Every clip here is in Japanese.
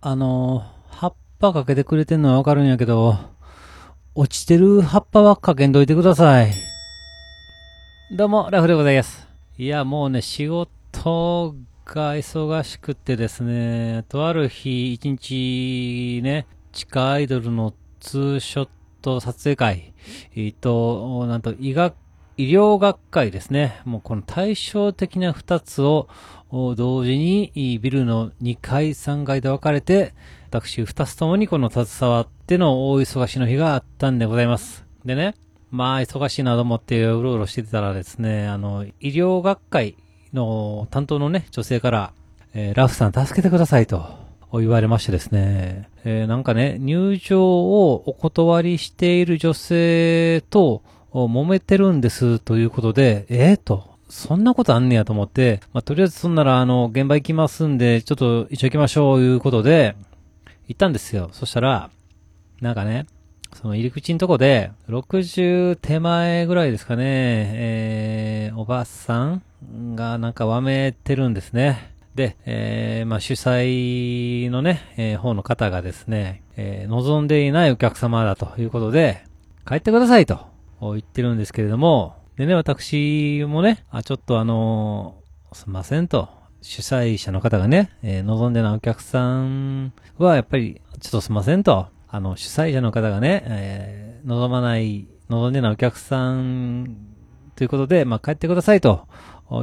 あの、葉っぱかけてくれてんのはわかるんやけど、落ちてる葉っぱはかけんといてください。どうも、ラフでございます。いや、もうね、仕事が忙しくてですね、とある日、一日ね、地下アイドルのツーショット撮影会、えっと、なんと医学、医療学会ですね。もうこの対照的な二つを同時にビルの2階、3階で分かれて、私二つともにこの携わっての大忙しの日があったんでございます。でね、まあ忙しいなと思ってうろうろしてたらですね、あの、医療学会の担当のね、女性から、えー、ラフさん助けてくださいと言われましてですね、えー、なんかね、入場をお断りしている女性と揉めてるんですということで、ええー、と、そんなことあんねやと思って、まあ、とりあえずそんなら、あの、現場行きますんで、ちょっと一緒行きましょう、いうことで、行ったんですよ。そしたら、なんかね、その入り口のとこで、60手前ぐらいですかね、えー、おばさんがなんかわめてるんですね。で、えー、まあ主催のね、えー、方の方がですね、えー、望んでいないお客様だということで、帰ってくださいと言ってるんですけれども、でね、私もね、あ、ちょっとあのー、すいませんと、主催者の方がね、えー、望んでないお客さんはやっぱり、ちょっとすいませんと、あの、主催者の方がね、えー、望まない、望んでないお客さんということで、まあ、帰ってくださいと。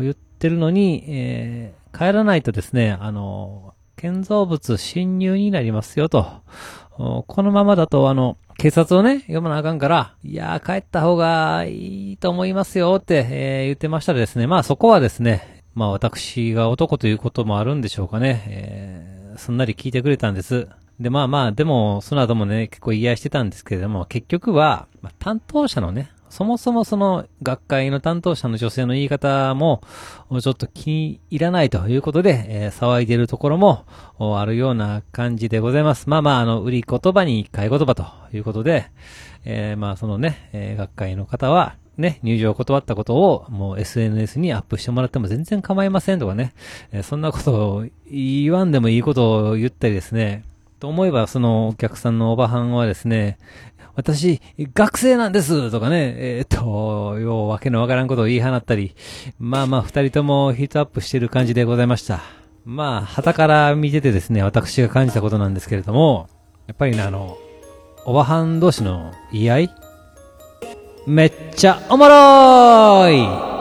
言ってるのに、えー、帰らないとですね、あの、建造物侵入になりますよと。このままだと、あの、警察をね、読まなあかんから、いやー、帰った方がいいと思いますよって、えー、言ってましたらですね、まあそこはですね、まあ私が男ということもあるんでしょうかね、えー、すんなり聞いてくれたんです。で、まあまあ、でも、その後もね、結構言い合いしてたんですけれども、結局は、まあ、担当者のね、そもそもその学会の担当者の女性の言い方も、ちょっと気に入らないということで、えー、騒いでるところもあるような感じでございます。まあまあ、あの、売り言葉に買い言葉ということで、えー、まあそのね、えー、学会の方は、ね、入場を断ったことをもう SNS にアップしてもらっても全然構いませんとかね、えー、そんなことを言わんでもいいことを言ったりですね、と思えば、そのお客さんのおばはんはですね、私、学生なんですとかね、えっ、と、ようわけのわからんことを言い放ったり、まあまあ二人ともヒートアップしてる感じでございました。まあ、旗から見ててですね、私が感じたことなんですけれども、やっぱりね、あの、おばはん同士の言い合い？めっちゃおもろーい！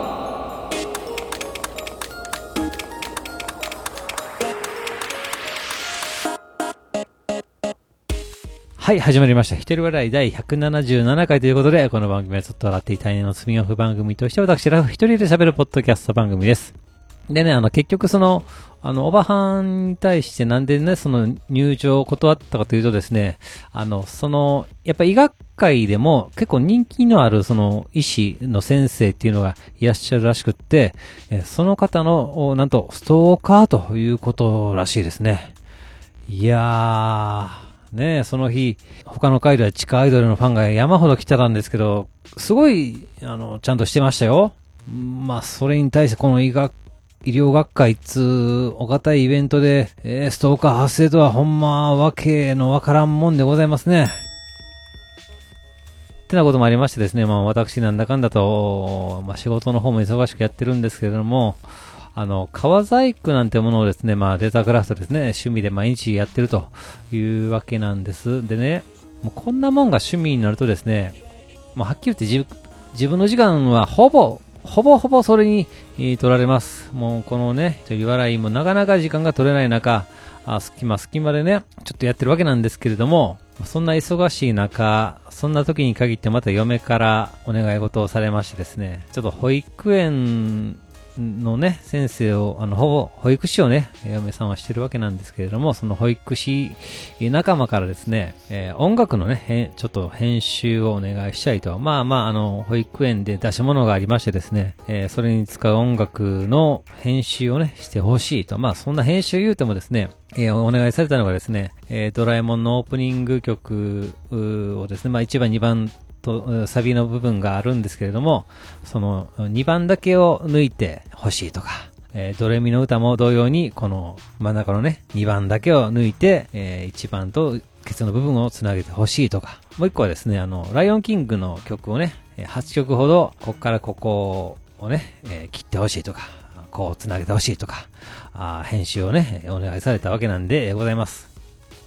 はい、始まりました。一人笑い第177回ということで、この番組はちょっと笑っていたいのスミオフ番組として、私ら一人で喋るポッドキャスト番組です。でね、あの、結局その、あの、おばはんに対してなんでね、その入場を断ったかというとですね、あの、その、やっぱ医学界でも結構人気のあるその医師の先生っていうのがいらっしゃるらしくって、その方の、なんと、ストーカーということらしいですね。いやー、ねその日、他の回では地下アイドルのファンが山ほど来てたんですけど、すごい、あの、ちゃんとしてましたよ。まあ、それに対してこの医学、医療学会っつう、お堅いイベントで、えー、ストーカー発生とはほんま、わけのわからんもんでございますね。ってなこともありましてですね、まあ私なんだかんだと、まあ仕事の方も忙しくやってるんですけれども、あの、革細工なんてものをですね、まあ、デークラフトですね、趣味で毎日やってるというわけなんです。でね、もうこんなもんが趣味になるとですね、もうはっきり言って自分の時間はほぼ、ほぼほぼそれに、取られます。もうこのね、ちょい笑いもなかなか時間が取れない中、あ隙間隙間でね、ちょっとやってるわけなんですけれども、そんな忙しい中、そんな時に限ってまた嫁からお願い事をされましてですね、ちょっと保育園のね、先生を、あの、ほぼ、保育士をね、嫁さんはしてるわけなんですけれども、その保育士仲間からですね、えー、音楽のね、ちょっと編集をお願いしたいと。まあまあ、あの、保育園で出し物がありましてですね、えー、それに使う音楽の編集をね、してほしいと。まあ、そんな編集言うてもですね、えー、お願いされたのがですね、えー、ドラえもんのオープニング曲をですね、まあ1番2番と、サビの部分があるんですけれども、その2番だけを抜いてほしいとか、えードレミの歌も同様に、この真ん中のね、2番だけを抜いて、え1番とケツの部分をつなげてほしいとか、もう一個はですね、あの、ライオンキングの曲をね、え8曲ほど、こっからここをね、えー切ってほしいとか、こうつなげてほしいとか、あ編集をね、お願いされたわけなんで、ございます。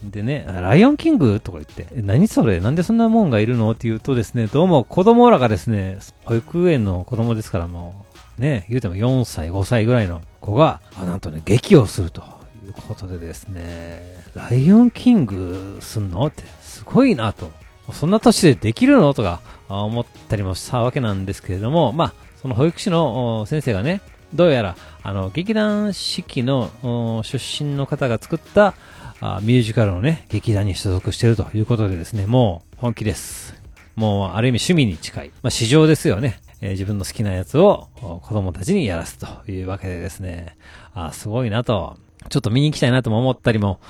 でね、ライオンキングとか言って、何それ？なんでそんなもんがいるの？って言うとですね、どうも子供らがですね、保育園の子供ですからもう、ね、言うても4歳、5歳ぐらいの子が、なんとね、劇をするということでですね、ライオンキングすんの？って、すごいなと。そんな年でできるの？とか思ったりもしたわけなんですけれども、まあ、その保育士の先生がね、どうやら、あの、劇団四季の出身の方が作ったあミュージカルのね、劇団に所属しているということでですね、もう本気です。もう、ある意味趣味に近い。まあ、市場ですよね。えー自分の好きなやつを子供たちにやらすというわけでですね、あすごいなと、ちょっと見に行きたいなとも思ったりも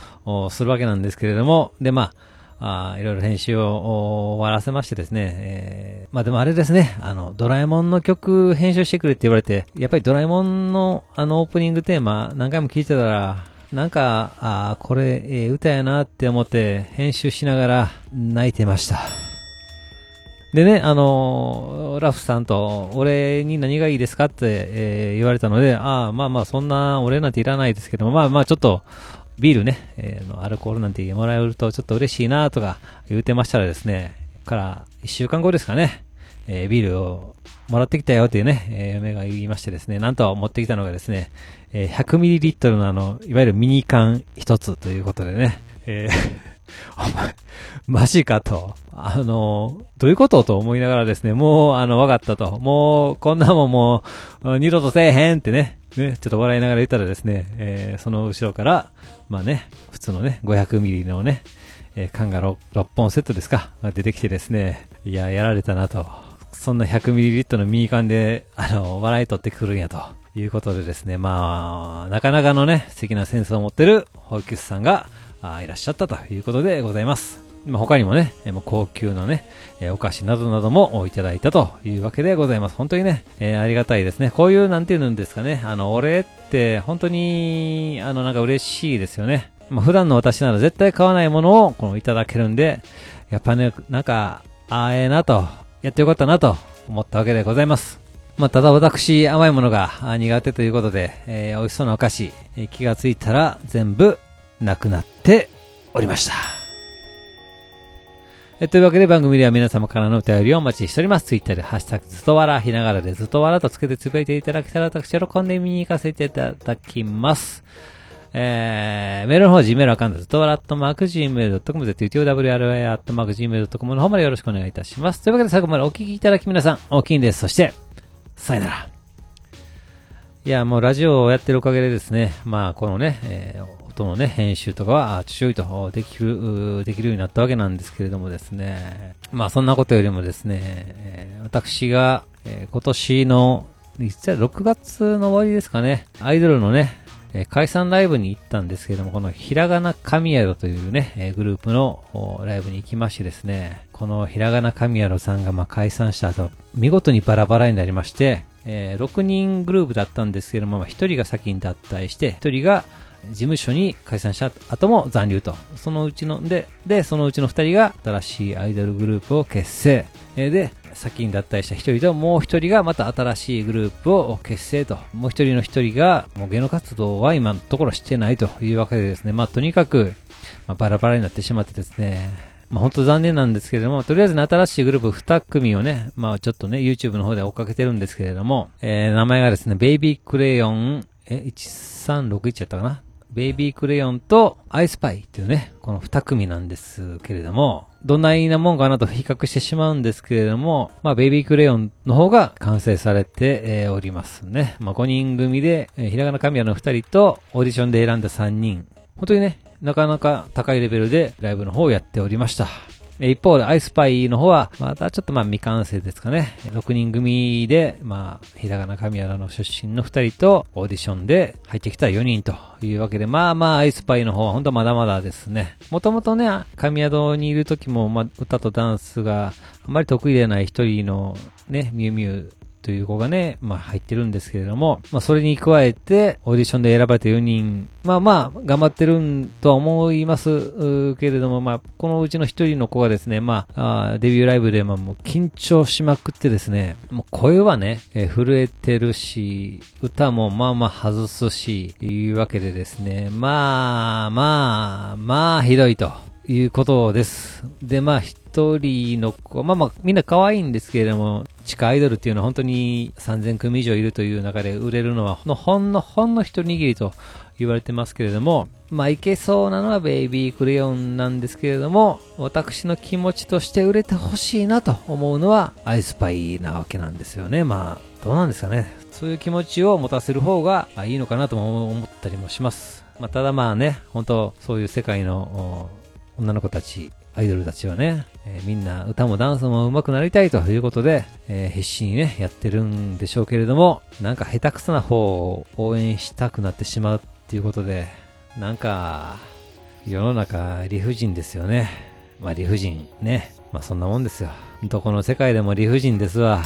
するわけなんですけれども、で、まあ、あいろいろ編集を終わらせましてですね、えーまあでもあれですね、あの、ドラえもんの曲編集してくれって言われて、やっぱりドラえもんのあのオープニングテーマ何回も聞いてたら、なんか、あこれ、えー歌やなって思って編集しながら泣いてました。でね、あのーラフさんと、俺に何がいいですかって、えー言われたので、ああ、まあまあ、そんな、俺なんていらないですけども、まあまあ、ちょっと、ビールね、えーのアルコールなんてもらえるとちょっと嬉しいなとか言うてましたらですね、から、一週間後ですかね、えービールをもらってきたよっていうね、えー嫁が言いましてですね、なんと持ってきたのがですね、えー 100ml のあの、いわゆるミニ缶一つということでね、えーお前、マジかと。あの、どういうことと思いながらですね、もう、あの、わかったと。もう、こんなもんもう、二度とせえへんってね、ね、ちょっと笑いながら言ったらですね、えーその後ろから、まあね、普通のね、500ミリのね、えー缶が 6, 6本セットですか、が出てきてですね、いや、やられたなと。そんな100ミリリットルのミニ缶で、あの、笑い取ってくるんやと。いうことでですね、まあ、なかなかのね、素敵なセンスを持ってる保育士さんが、あいらっしゃったということでございます。まあ、他にもね、えもう高級のね、えお菓子などなどもいただいたというわけでございます。本当にね、えーありがたいですね。こういう、なんていうんですかね、あの、お礼って本当に、あの、なんか嬉しいですよね。まあ、普段の私なら絶対買わないものを、このいただけるんで、やっぱね、なんか、ああ、ええなと、やってよかったなと思ったわけでございます。まあ、ただ私、甘いものが苦手ということで、えー美味しそうなお菓子、気がついたら全部なくなっておりました。えというわけで番組では皆様からのお便りをお待ちしております。ツイッターでハッシュタグずっとわら、ひながらでずっとわらとつけてつぶやいていただけたら私喜んで見に行かせていただきます。えー、メールの方、Gmail アカウント、ずっとわらっとマーク Gmail.com、ZTOWRA アットマーク Gmail.com の方までよろしくお願いいたします。というわけで最後までお聞きいただき皆さん、大きいんです。そして、さよなら。いや、もうラジオをやってるおかげでですね、まあ、このね、えー音のね、編集とかは、ちょいとできる、できるようになったわけなんですけれどもですね、まあ、そんなことよりもですね、私が、今年の、いつや、6月の終わりですかね、アイドルのね、え解散ライブに行ったんですけども、このひらがな神宿というね、えグループのライブに行きましてですね、このひらがな神宿さんがま解散した後、見事にバラバラになりまして、えー6人グループだったんですけども、まあ1人が先に脱退して、1人が事務所に解散した後も残留と。そのうちの、で、で、そのうちの2人が新しいアイドルグループを結成。で、先に脱退した1人ともう1人がまた新しいグループを結成と。もう1人の1人が、もう芸能活動は今のところしてないというわけでですね、まあとにかく、まあ、バラバラになってしまってですね、まあ本当残念なんですけれども、とりあえずね新しいグループ2組をね、まあちょっとね、YouTube の方で追っかけてるんですけれども、えー、名前がですね、ベイビークレヨン、え、1361やったかな？ベイビークレヨンとアイスパイっていうね、この2組なんですけれども、どないなもんかなと比較してしまうんですけれども、まあ、ベイビークレヨンの方が完成されて、えおりますね。まあ、5人組で、えひらがな神谷の2人と、オーディションで選んだ3人。本当にね、なかなか高いレベルでライブの方をやっておりました。一方で、アイスパイの方は、またちょっとまあ未完成ですかね。6人組で、まあ、ひらがな神原の出身の2人と、オーディションで入ってきた4人というわけで、まあまあ、アイスパイの方は本当まだまだですね。もともとね、神宿にいる時も、まあ、歌とダンスがあまり得意でない一人のね、ミュウミュウという子がね、まあ入ってるんですけれども、まあそれに加えて、オーディションで選ばれた4人、まあまあ、頑張ってるんとは思いますけれども、まあ、このうちの一人の子がですね、まあ、あデビューライブで、まあもう緊張しまくってですね、もう声はね、えー、震えてるし、歌もまあまあ外すし、いうわけでですね、まあまあ、まあひどいと。いうことです。で、まあ、一人の子、まあまあ、みんな可愛いんですけれども、地下アイドルっていうのは本当に3000組以上いるという中で売れるのは、ほんのほんの一握りと言われてますけれども、まあ、いけそうなのはベイビークレヨンなんですけれども、私の気持ちとして売れてほしいなと思うのは、アイスパイなわけなんですよね。まあ、どうなんですかね。そういう気持ちを持たせる方がいいのかなとも思ったりもします。まあ、ただまあね、本当そういう世界の女の子たち、アイドルたちはね、えー、みんな歌もダンスも上手くなりたいということで、えー、必死にね、やってるんでしょうけれども、なんか下手くそな方を応援したくなってしまうっていうことで、なんか、世の中理不尽ですよね。まあ理不尽ね。まあそんなもんですよ。どこの世界でも理不尽ですわ。